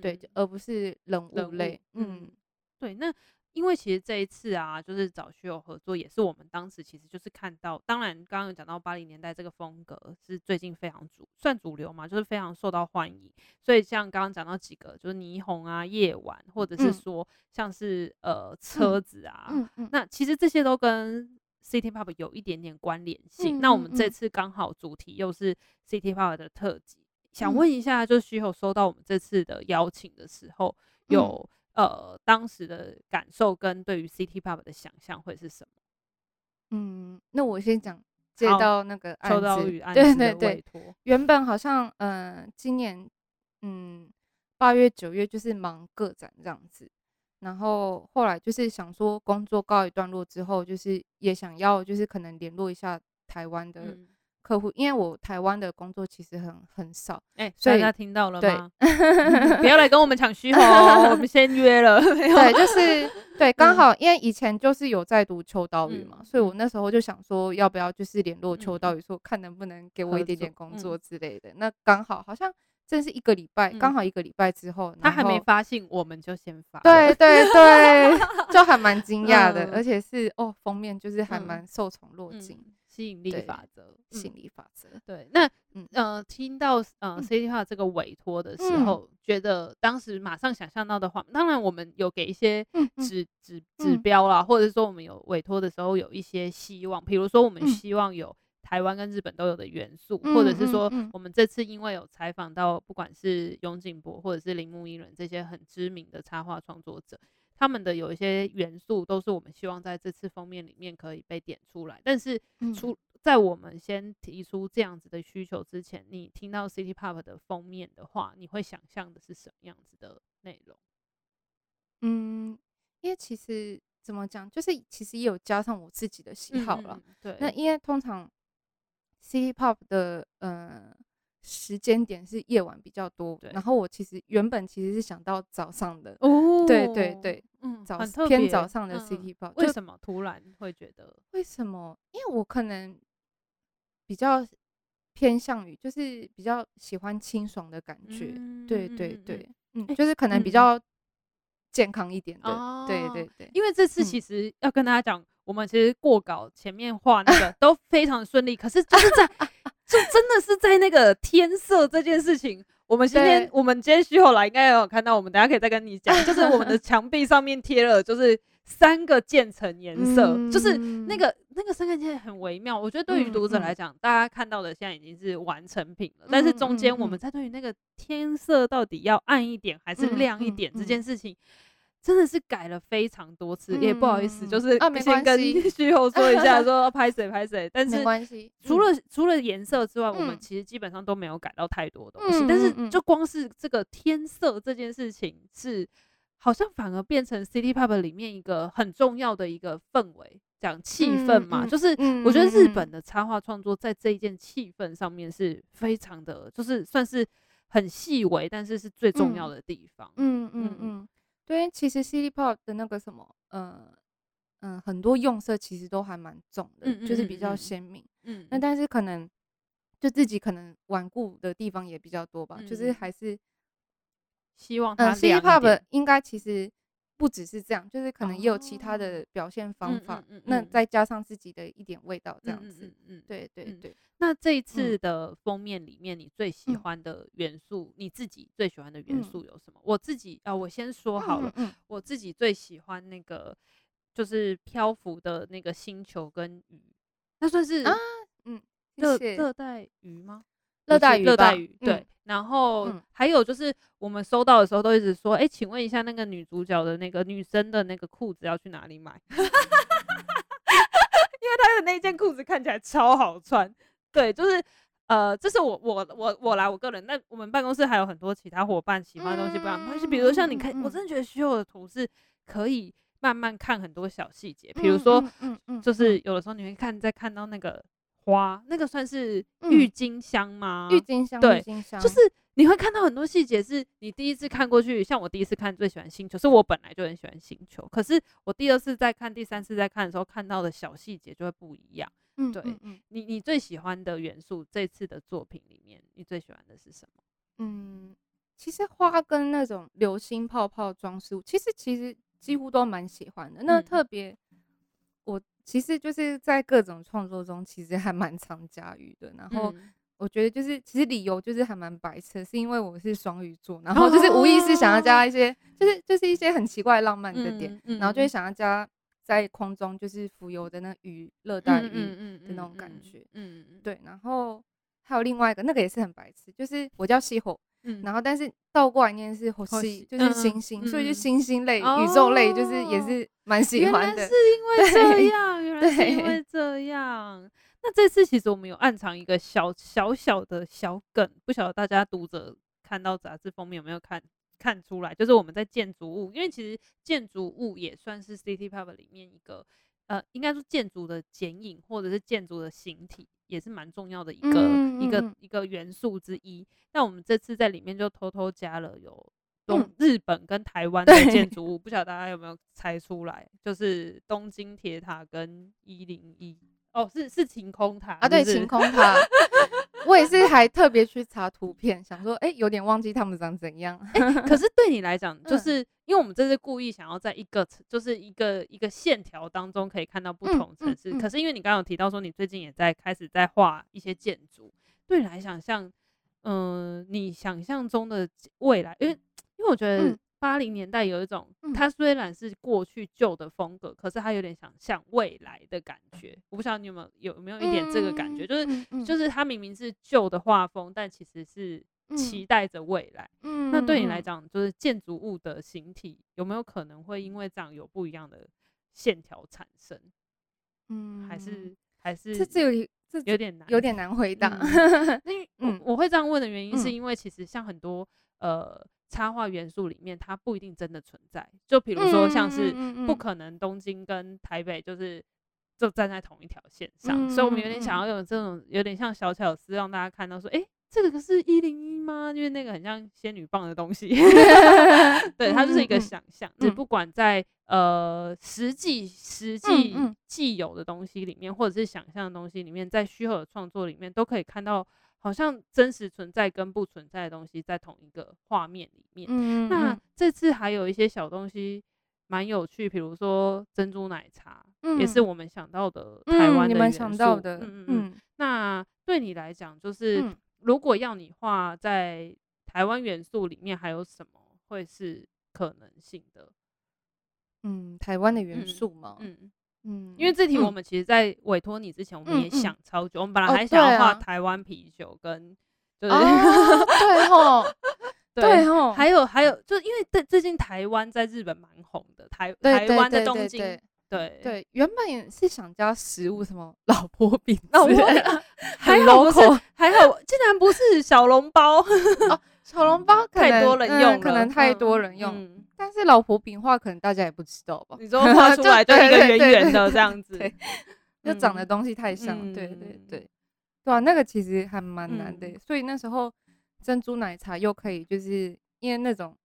对，而不是人物类。嗯，对，那。因为其实这一次啊，就是找虚友合作，也是我们当时其实就是看到，当然刚刚有讲到八零年代这个风格是最近非常主算主流嘛，就是非常受到欢迎。所以像刚刚讲到几个，就是霓虹啊、夜晚，或者是说像是、嗯、呃车子啊，嗯嗯嗯、那其实这些都跟 City Pop 有一点点关联性。那我们这次刚好主题又是 City Pop 的特辑，嗯、想问一下，就是虚友收到我们这次的邀请的时候有。嗯呃，当时的感受跟对于 City Pop 的想象会是什么？嗯，那我先讲接到那个案子，案子对对对，原本好像嗯、呃，今年嗯八月九月就是忙个展这样子，然后后来就是想说工作告一段落之后，就是也想要就是可能联络一下台湾的。嗯客户，因为我台湾的工作其实很很少，哎、欸，所以大家听到了吗？对不要来跟我们抢虚 <laughs> 哦，我们先约了。对，就是对，刚好因为以前就是有在读秋刀鱼嘛，嗯、所以我那时候就想说，要不要就是联络秋刀鱼，说看能不能给我一点点工作之类的。嗯、那刚好好像正是一个礼拜，刚、嗯、好一个礼拜之后，他还没发信，我们就先发。对对对，<laughs> 就还蛮惊讶的，嗯、而且是哦，封面就是还蛮受宠若惊。吸引力法则，吸引力法则。对，那嗯。呃，听到呃 City Pop 这个委托的时候，觉得当时马上想象到的话，当然我们有给一些指。指指标啦，或者说我们有委托的时候有一些希望，比如说我们希望有台湾跟日本都有的元素，或者是说我们这次因为有采访到不管是永井博或者是铃木一人这些很知名的插画创作者。他们的有一些元素都是我们希望在这次封面里面可以被点出来，但是出在我们先提出这样子的需求之前，你听到 City Pop 的封面的话，你会想象的是什么样子的内容？嗯，因为其实怎么讲，就是其实也有加上我自己的喜好了。嗯、对，那因为通常 City Pop 的呃。时间点是夜晚比较多，然后我其实原本其实是想到早上的，哦，对对对，嗯，早偏早上的 City Pop，为什么突然会觉得？为什么？因为我可能比较偏向于，就是比较喜欢清爽的感觉，嗯、对对对，嗯，嗯，就是可能比较健康一点的，欸、对对对。因为这次其实要跟大家讲，我们其实过稿前面画那个都非常顺利，可是就是在。就真的是在那个天色这件事情，我们今天我们今天徐后来应该有看到，我们等下可以再跟你讲，<laughs> 就是我们的墙壁上面贴了就是三个渐层颜色，嗯、就是那个那个三个渐层很微妙，我觉得对于读者来讲，嗯嗯、大家看到的现在已经是完成品了，嗯、但是中间我们在对于那个天色到底要暗一点还是亮一点这件事情。真的是改了非常多次，也不好意思，就是先跟旭后 <laughs> 说一下，<laughs> 说拍谁拍谁。但是没关系除了除了颜色之外，我们其实基本上都没有改到太多东西。但是就光是这个天色这件事情，是好像反而变成 City Pop 里面一个很重要的一个氛围，讲气氛嘛。就是我觉得日本的插画创作在这一件气氛上面是非常的，就是算是很细微，但是是最重要的地方。嗯嗯嗯。对，其实 City Pop 的那个什么，呃，嗯、呃，很多用色其实都还蛮重的，嗯嗯嗯嗯就是比较鲜明。嗯，那但是可能就自己可能顽固的地方也比较多吧，嗯、就是还是希望它、呃、City Pop 应该其实不只是这样，就是可能也有其他的表现方法。哦、那再加上自己的一点味道，这样子。嗯，嗯，嗯，对对对。那这一次的封面里面，你最喜欢的元素，嗯、你自己最喜欢的元素有什么？嗯、我自己啊，我先说好了，我自己最喜欢那个就是漂浮的那个星球跟鱼，那算是啊，嗯，热热带鱼吗？热带鱼，热带鱼，对。嗯、然后、嗯、还有就是我们收到的时候都一直说，哎、欸，请问一下那个女主角的那个女生的那个裤子要去哪里买？<laughs> 因为她的那件裤子看起来超好穿。对，就是，呃，这是我我我我来我个人，那我们办公室还有很多其他伙伴喜欢的东西不一样，但是比如像你看，我真的觉得需要的图是可以慢慢看很多小细节，比如说，嗯嗯，就是有的时候你会看，在看到那个花，那个算是郁金香吗？郁金香，对，郁金香，就是你会看到很多细节，是你第一次看过去，像我第一次看最喜欢星球，是我本来就很喜欢星球，可是我第二次再看，第三次再看的时候，看到的小细节就会不一样。嗯，对，你你最喜欢的元素，这次的作品里面，你最喜欢的是什么？嗯，其实花跟那种流星泡泡装饰物，其实其实几乎都蛮喜欢的。那特别，我其实就是在各种创作中，其实还蛮常加鱼的。然后我觉得就是，其实理由就是还蛮白痴，是因为我是双鱼座，然后就是无意识想要加一些，就是就是一些很奇怪浪漫的点，然后就会想要加。在空中就是浮游的那鱼，热带鱼的那种感觉，嗯嗯，对。然后还有另外一个，那个也是很白痴，就是我叫西火，嗯，然后但是倒过来念是火星，就是星星，所以就星星类、宇宙类，就是也是蛮喜欢的。原来是因为这样，原来是因为这样。那这次其实我们有暗藏一个小小小的小梗，不晓得大家读者看到杂志封面有没有看？看出来，就是我们在建筑物，因为其实建筑物也算是 City Pop 里面一个，呃，应该说建筑的剪影或者是建筑的形体，也是蛮重要的一个一个一个元素之一。那我们这次在里面就偷偷加了有东日本跟台湾的建筑物，嗯、不晓得大家有没有猜出来？就是东京铁塔跟一零一。哦，是是晴空塔是是？啊，对，晴空塔，我也是还特别去查图片，想说，哎、欸，有点忘记他们长怎样。欸、可是对你来讲，就是、嗯、因为我们这是故意想要在一个，就是一个一个线条当中可以看到不同城市。嗯嗯嗯、可是因为你刚刚有提到说，你最近也在开始在画一些建筑，对你来讲，像，嗯、呃，你想象中的未来，因为因为我觉得。嗯八零年代有一种，它虽然是过去旧的风格，可是它有点想像未来的感觉。我不知道你有没有有没有一点这个感觉，就是就是它明明是旧的画风，但其实是期待着未来。那对你来讲，就是建筑物的形体有没有可能会因为这样有不一样的线条产生？嗯，还是还是这这有这有点难，有点难回答。<laughs> 因为我我会这样问的原因，是因为其实像很多呃。插画元素里面，它不一定真的存在。就比如说，像是不可能东京跟台北就是就站在同一条线上，所以我们有点想要用这种有点像小巧思，让大家看到说，哎，这个可是一零一吗？因为那个很像仙女棒的东西，<laughs> 对，它就是一个想象。就不管在呃实际实际既有的东西里面，或者是想象的东西里面，在虚构的创作里面，都可以看到。好像真实存在跟不存在的东西在同一个画面里面。嗯，那这次还有一些小东西蛮有趣，比如说珍珠奶茶，嗯、也是我们想到的台湾的元素。嗯，嗯嗯。嗯，那对你来讲，就是、嗯、如果要你画在台湾元素里面，还有什么会是可能性的？嗯，台湾的元素吗？嗯。嗯嗯，因为这题我们其实，在委托你之前，我们也想超久。我们本来还想要画台湾啤酒，跟就是 <laughs> 对吼，<laughs> 对吼，还有还有，就因为最最近台湾在日本蛮红的，台台湾的东京，对对，原本也是想加食物，什么老婆饼，老婆饼，还好不是，还好竟然不是小笼包哦，小笼包太多人用，可能太多人用。但是老婆饼画可能大家也不知道吧？你说画出来 <laughs> 就一个圆圆的这样子，对，<laughs> 就长的东西太像。对对对，对啊，那个其实还蛮难的。所以那时候珍珠奶茶又可以，就是因为那种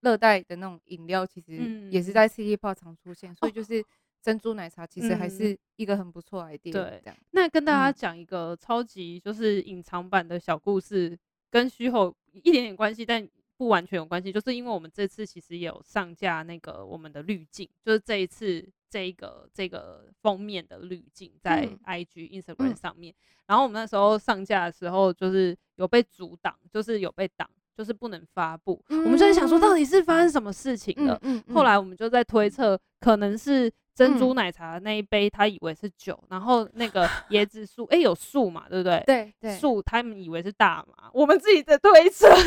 热带的那种饮料，其实也是在 City Pop 常出现，所以就是珍珠奶茶其实还是一个很不错的 idea。对，那跟大家讲一个超级就是隐藏版的小故事，跟虚构一点点关系，但。不完全有关系，就是因为我们这次其实也有上架那个我们的滤镜，就是这一次这一个这个封面的滤镜在 IG、嗯、Instagram 上面。然后我们那时候上架的时候，就是有被阻挡，就是有被挡，就是不能发布。嗯、我们就在想说，到底是发生什么事情了？嗯嗯嗯、后来我们就在推测，可能是。珍珠奶茶的那一杯，他以为是酒，然后那个椰子树，哎，有树嘛，对不对？对对，树他们以为是大麻，我们自己在推测，哎，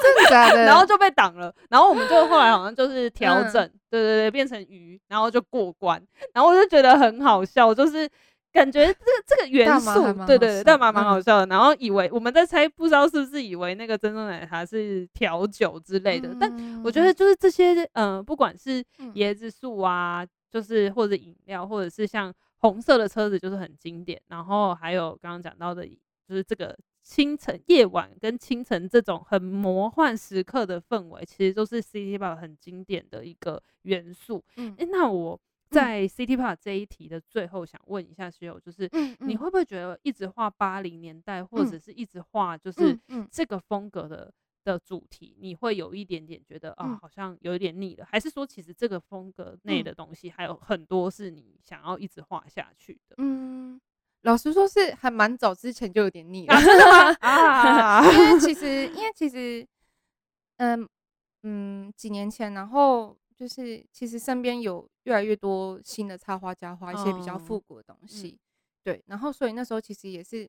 真的假的？然后就被挡了，然后我们就后来好像就是调整，对对对，变成鱼，然后就过关，然后我就觉得很好笑，就是感觉这个这个元素，对对对，大麻蛮好笑的。然后以为我们在猜，不知道是不是以为那个珍珠奶茶是调酒之类的。但我觉得就是这些，嗯，不管是椰子树啊，就是或者饮料，或者是像红色的车子，就是很经典。然后还有刚刚讲到的，就是这个清晨、夜晚跟清晨这种很魔幻时刻的氛围，其实都是 City Pop 很经典的一个元素。嗯，诶，那我。在 City Park 这一题的最后，想问一下室友，就是你会不会觉得一直画八零年代，或者是一直画就是这个风格的的主题，你会有一点点觉得啊，好像有一点腻了？还是说，其实这个风格内的东西还有很多是你想要一直画下去的？嗯，老实说是还蛮早之前就有点腻了，<laughs> 因为其实，<laughs> 因为其实，嗯嗯，几年前，然后。就是其实身边有越来越多新的插画家画一些比较复古的东西，嗯、对，然后所以那时候其实也是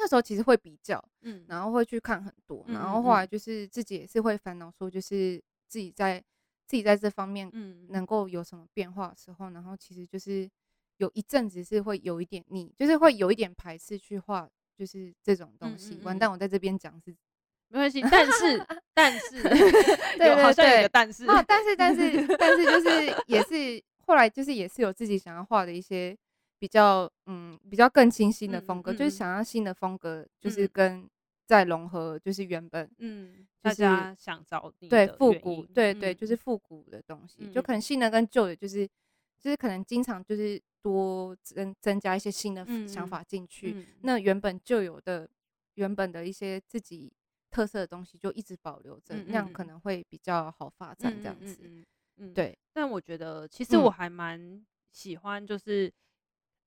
那时候其实会比较，嗯，然后会去看很多，嗯、然后后来就是自己也是会烦恼说，就是自己在自己在这方面嗯能够有什么变化的时候，然后其实就是有一阵子是会有一点腻，就是会有一点排斥去画，就是这种东西。完蛋，我在这边讲是。没关系，但是 <laughs> 但是，对，好像有个但是，但是但是但是就是 <laughs> 也是后来就是也是有自己想要画的一些比较嗯比较更清新的风格，就是想要新的风格，就是跟再融合就是原本嗯大家想找对复古对对就是复古的东西，就可能新的跟旧的，就是就是可能经常就是多增增加一些新的想法进去，那原本就有的原本的一些自己。特色的东西就一直保留着，那样可能会比较好发展。这样子，嗯嗯，对。但我觉得，其实我还蛮喜欢，就是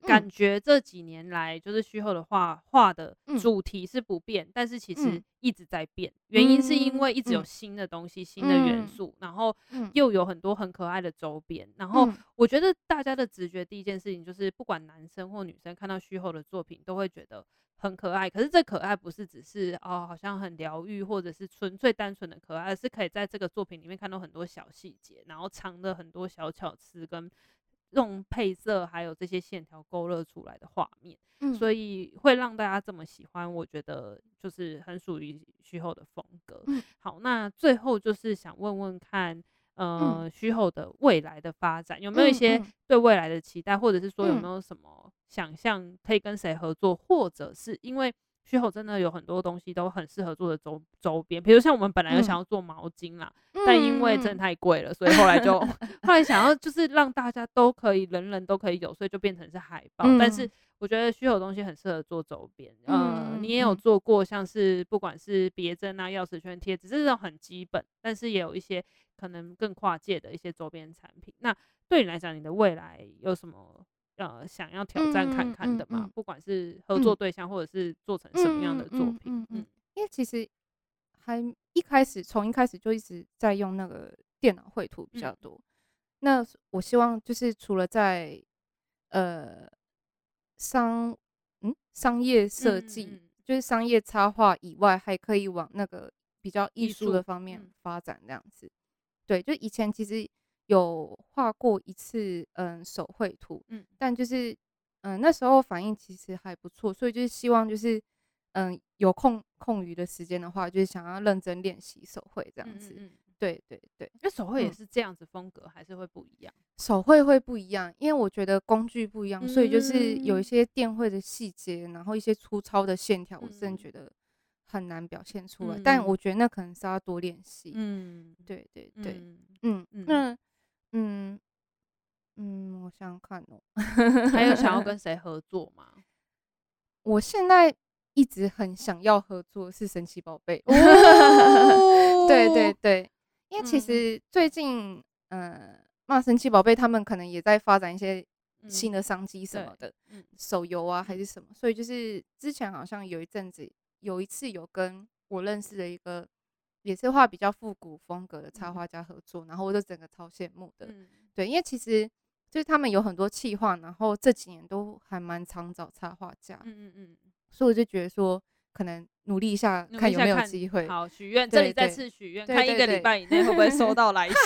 感觉这几年来，就是虚后的画画的主题是不变，但是其实一直在变。原因是因为一直有新的东西、新的元素，然后又有很多很可爱的周边。然后我觉得大家的直觉第一件事情就是，不管男生或女生看到虚后的作品，都会觉得。很可爱，可是这可爱不是只是哦，好像很疗愈，或者是纯粹单纯的可爱，而是可以在这个作品里面看到很多小细节，然后藏的很多小巧思，跟用配色还有这些线条勾勒出来的画面，嗯，所以会让大家这么喜欢。我觉得就是很属于虚后的风格。嗯，好，那最后就是想问问看。呃，虚后的未来的发展有没有一些对未来的期待，或者是说有没有什么想象可以跟谁合作，或者是因为虚后真的有很多东西都很适合做的周周边，比如像我们本来有想要做毛巾啦，但因为真的太贵了，所以后来就 <laughs> 后来想要就是让大家都可以人人都可以有，所以就变成是海报。但是我觉得虚后东西很适合做周边，呃，你也有做过像是不管是别针啊、钥匙圈贴纸，只是这种很基本，但是也有一些。可能更跨界的一些周边产品，那对你来讲，你的未来有什么呃想要挑战看看的嘛？不管是合作对象，或者是做成什么样的作品？嗯，因为其实还一开始从一开始就一直在用那个电脑绘图比较多。嗯、那我希望就是除了在呃商嗯商业设计，就是商业插画以外，还可以往那个比较艺术的方面发展这样子。对，就以前其实有画过一次，嗯，手绘图，嗯，但就是，嗯，那时候反应其实还不错，所以就是希望就是，嗯，有空空余的时间的话，就是想要认真练习手绘这样子。嗯，嗯，嗯，对对对，那手绘也是这样子风格，还是会不一样？手绘会不一样，因为我觉得工具不一样，所以就是有一些电绘的细节，然后一些粗糙的线条，我真的觉得。很难表现出来，嗯、但我觉得那可能是要多练习。嗯，对对对，嗯嗯，那嗯嗯，我想想看哦，还有想要跟 <laughs> 谁合作吗？我现在一直很想要合作是神奇宝贝。<laughs> 对对对，因为其实最近，嗯，那神奇宝贝他们可能也在发展一些新的商机什么的，嗯、手游啊还是什么，所以就是之前好像有一阵子。有一次有跟我认识的一个也是画比较复古风格的插画家合作，然后我就整个超羡慕的。对，因为其实就是他们有很多企划，然后这几年都还蛮常找插画家。嗯嗯嗯。所以我就觉得说，可能努力一下，看有没有机会。好，许愿，这里再次许愿，看一个礼拜以内会不会收到来信。<laughs>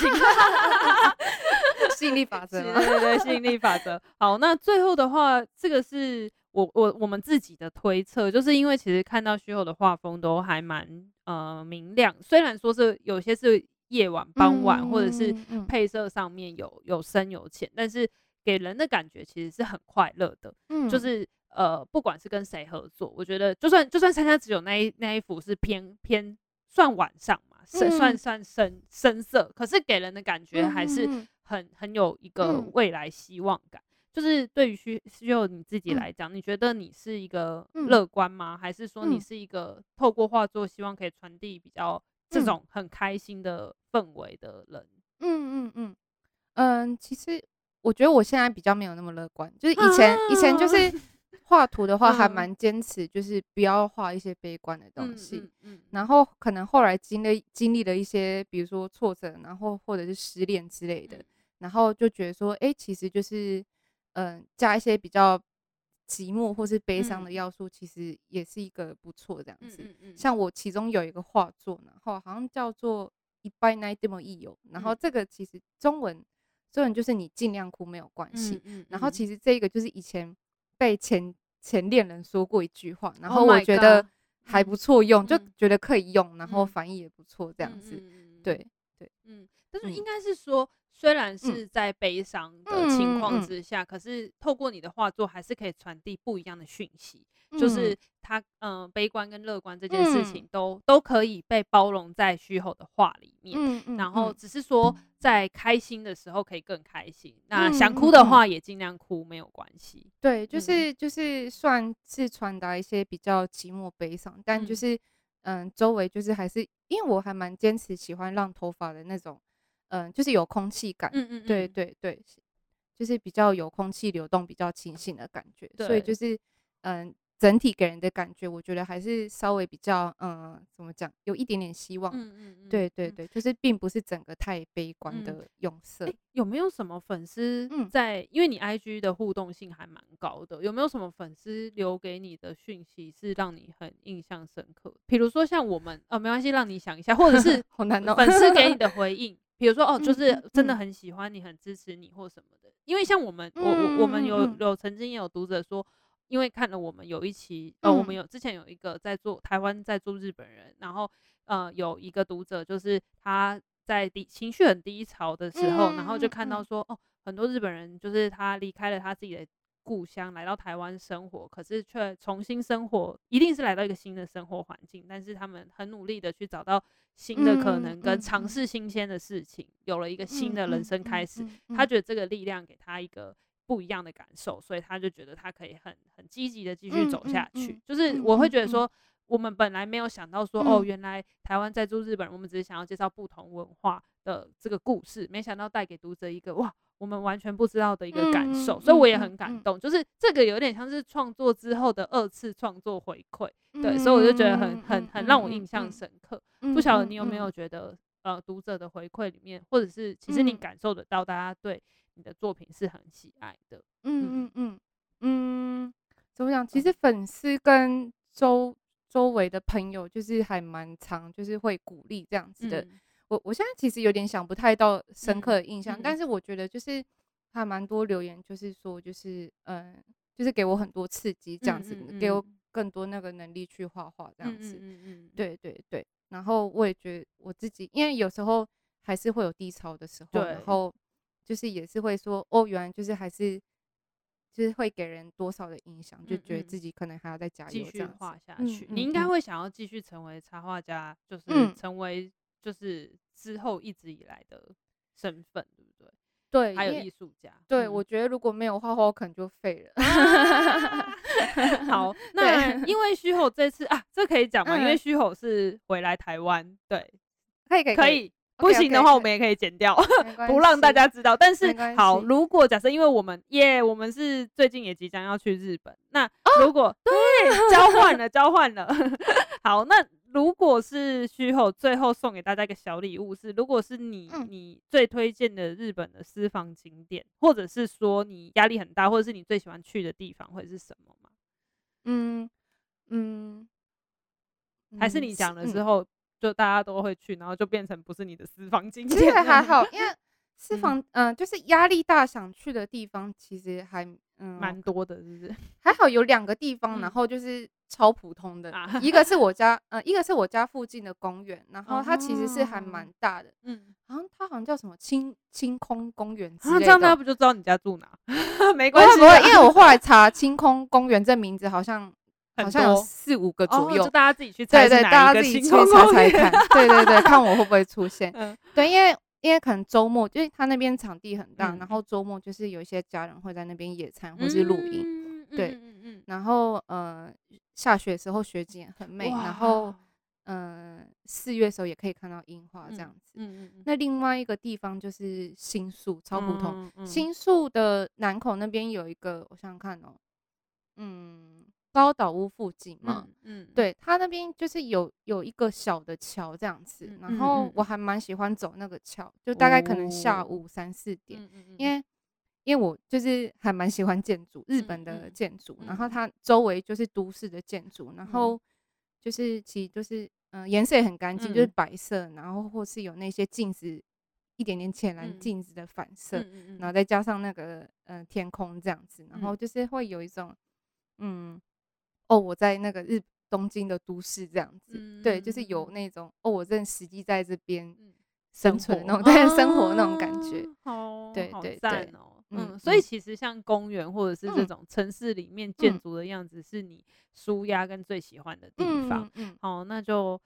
吸引力法则，对对对，吸引力法则。好，那最后的话，这个是我我我们自己的推测，就是因为其实看到虚后的画风都还蛮呃明亮，虽然说是有些是夜晚、傍晚，嗯、或者是配色上面有有深有浅，但是给人的感觉其实是很快乐的，嗯，就是。呃，不管是跟谁合作，我觉得就算就算参加只有那一那一幅是偏偏算晚上嘛，是、嗯、算算深深色，可是给人的感觉还是很很有一个未来希望感。嗯、就是对于虚虚后你自己来讲，嗯、你觉得你是一个乐观吗？嗯、还是说你是一个透过画作希望可以传递比较这种很开心的氛围的人？嗯嗯嗯嗯，其实我觉得我现在比较没有那么乐观，就是以前、啊、以前就是。画图的话还蛮坚持，就是不要画一些悲观的东西。嗯然后可能后来经历经历了一些，比如说挫折，然后或者是失恋之类的，嗯、然后就觉得说，哎、欸，其实就是，嗯、呃，加一些比较寂寞或是悲伤的要素，其实也是一个不错这样子。嗯嗯嗯、像我其中有一个画作，然后好像叫做いっぱい泣いてもいいよ，然后这个其实中文中文就是你尽量哭没有关系。嗯嗯嗯、然后其实这个就是以前。被前前恋人说过一句话，然后我觉得还不错用，oh、就觉得可以用，嗯、然后反应也不错，这样子，嗯嗯、对对，嗯， 但是应该是说，虽然是在悲伤的情况之下，可是透过你的画作，还是可以传递不一样的讯息。就是他，嗯、呃，悲观跟乐观这件事情都、嗯、都可以被包容在虚后的画里面。嗯嗯、然后只是说，在开心的时候可以更开心，嗯、那想哭的话也尽量哭，没有关系。对，就是就是算是传达一些比较寂寞悲伤，但就是嗯、呃，周围就是还是因为我还蛮坚持喜欢让头发的那种，嗯、呃，就是有空气感。嗯嗯，对对对，就是比较有空气流动、比较清新的感觉。对所以就是嗯。呃整体给人的感觉，我觉得还是稍微比较，嗯，怎么讲，有一点点希望。嗯嗯嗯，对对对，就是并不是整个太悲观的用色。嗯欸、有没有什么粉丝在？嗯、因为你 IG 的互动性还蛮高的，有没有什么粉丝留给你的讯息是让你很印象深刻？比如说像我们，哦，没关系，让你想一下，或者是 <laughs> 粉丝给你的回应，比如说哦，就是真的很喜欢你，很支持你或什么的。因为像我们，我我我们有有曾经也有读者说。因为看了我们有一期，呃，我们有之前有一个在做台湾在做日本人，然后呃有一个读者就是他在低情绪很低潮的时候，然后就看到说哦，很多日本人就是他离开了他自己的故乡来到台湾生活，可是却重新生活，一定是来到一个新的生活环境，但是他们很努力的去找到新的可能跟尝试新鲜的事情，有了一个新的人生开始，他觉得这个力量给他一个。不一样的感受，所以他就觉得他可以很很积极的继续走下去。嗯嗯嗯、就是我会觉得说，我们本来没有想到说，嗯、哦，原来台湾在住日本人，我们只是想要介绍不同文化的这个故事，没想到带给读者一个哇，我们完全不知道的一个感受。嗯、所以我也很感动，嗯、就是这个有点像是创作之后的二次创作回馈，嗯、对，所以我就觉得很很很让我印象深刻。嗯、不晓得你有没有觉得，呃，读者的回馈里面，或者是其实你感受得到大家对。你的作品是很喜爱的，嗯嗯嗯嗯，怎么讲？其实粉丝跟周周围的朋友就是还蛮常，就是会鼓励这样子的。嗯、我我现在其实有点想不太到深刻的印象，嗯嗯、但是我觉得就是还蛮多留言，就是说就是嗯，就是给我很多刺激，这样子，给我更多那个能力去画画这样子。嗯嗯，嗯对对对。然后我也觉得我自己，因为有时候还是会有低潮的时候，然后。就是也是会说哦，原来就是还是就是会给人多少的影响，就觉得自己可能还要再加油，继续画下去。你应该会想要继续成为插画家，就是成为就是之后一直以来的身份，对不对？对，还有艺术家。对，嗯、我觉得如果没有画画，我可能就废了。<laughs> 好，<laughs> 那因为虚吼这次啊，这可以讲吗？因为虚吼是回来台湾，对，可以可以可以。不行的话，我们也可以剪掉，okay, <laughs> okay, 不让大家知道。但是好，如果假设，因为我们耶，我们是最近也即将要去日本。那如果、哦、对交换了，交换了。好，那如果是虚后最后送给大家一个小礼物是，如果是你你最推荐的日本的私房景点，或者是说你压力很大，或者是你最喜欢去的地方，会是什么吗？嗯嗯，还是你讲了之后。就大家都会去，然后就变成不是你的私房景点。其实还好，因为 <laughs> 私房，嗯、呃，就是压力大想去的地方，其实还嗯蛮多的，是不是？还好有两个地方，然后就是超普通的，嗯、一个是我家，呃，一个是我家附近的公园，然后它其实是还蛮大的，嗯，然后它好像叫什么清清空公园之类的，这样大家不就知道你家住哪？<laughs> 没关系，不会，因为我 <laughs> 后来查清空公园这名字好像。好像有四五个。左右，就大家自己去。猜，对对，大家自己去猜猜看，对对对，看我会不会出现。<laughs> 对，因为因为可能周末，因为他那边场地很大，然。后周末就是有一些家人会在那边野餐或是露营，对，然后呃下雪的时候雪景很美，然后嗯四月的时候也可以看到樱花这样子。嗯嗯。那另外一个地方就是新宿，超普通。新宿的南口那边有一个，我想想看哦，嗯。高岛屋附近嘛，嗯，嗯对，它那边就是有有一个小的桥这样子，嗯、然后我还蛮喜欢走那个桥，就大概可能下午三四点，哦、因为因为我就是还蛮喜欢建筑，日本的建筑，嗯、然后它周围就是都市的建筑，然后就是其实就是嗯颜色也很干净，就是白色，然后或是有那些镜子，一点点浅蓝镜子的反射，然后再加上那个嗯、呃、天空这样子，然后就是会有一种嗯。哦，我在那个日东京的都市这样子，嗯、对，就是有那种哦，我真的实际在这边生存那种，<laughs> 对，生活那种感觉，好，对对对，哦，嗯，所以其实像公园或者是这种城市里面建筑的样子，是你舒压跟最喜欢的地方，好，那就。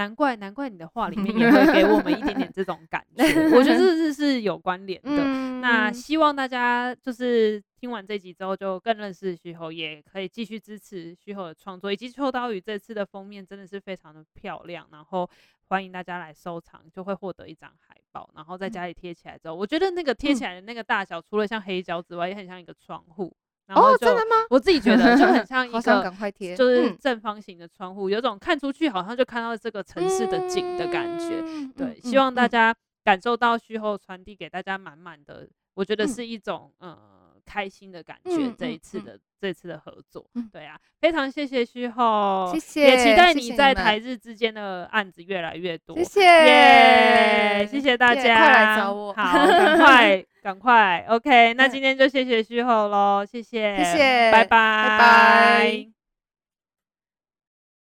难怪，难怪你的话里面也会给我们一点点这种 <laughs> 感觉，我觉得这是是有关联的。嗯、那希望大家就是听完这集之后，就更认识须齁，也可以继续支持须齁的创作，以及秋刀鱼这次的封面真的是非常的漂亮，然后欢迎大家来收藏，就会获得一张海报，然后在家里贴起来之后，我觉得那个贴起来的那个大小，除了像黑胶之外，也很像一个窗户。哦，真的吗？我自己觉得就很像 <laughs> 一个，就是正方形的窗户，有种看出去好像就看到这个城市的景的感觉。对，希望大家感受到虚后传递给大家满满的，我觉得是一种呃开心的感觉。这一次的这次的合作，对啊，非常谢谢虚后，谢谢，也期待你在台日之间的案子越来越多。谢谢，耶，谢谢大家，快来找我，好，赶快。<laughs> 赶快，OK，那今天就谢谢虚后喽，谢谢，谢谢，拜拜，拜拜。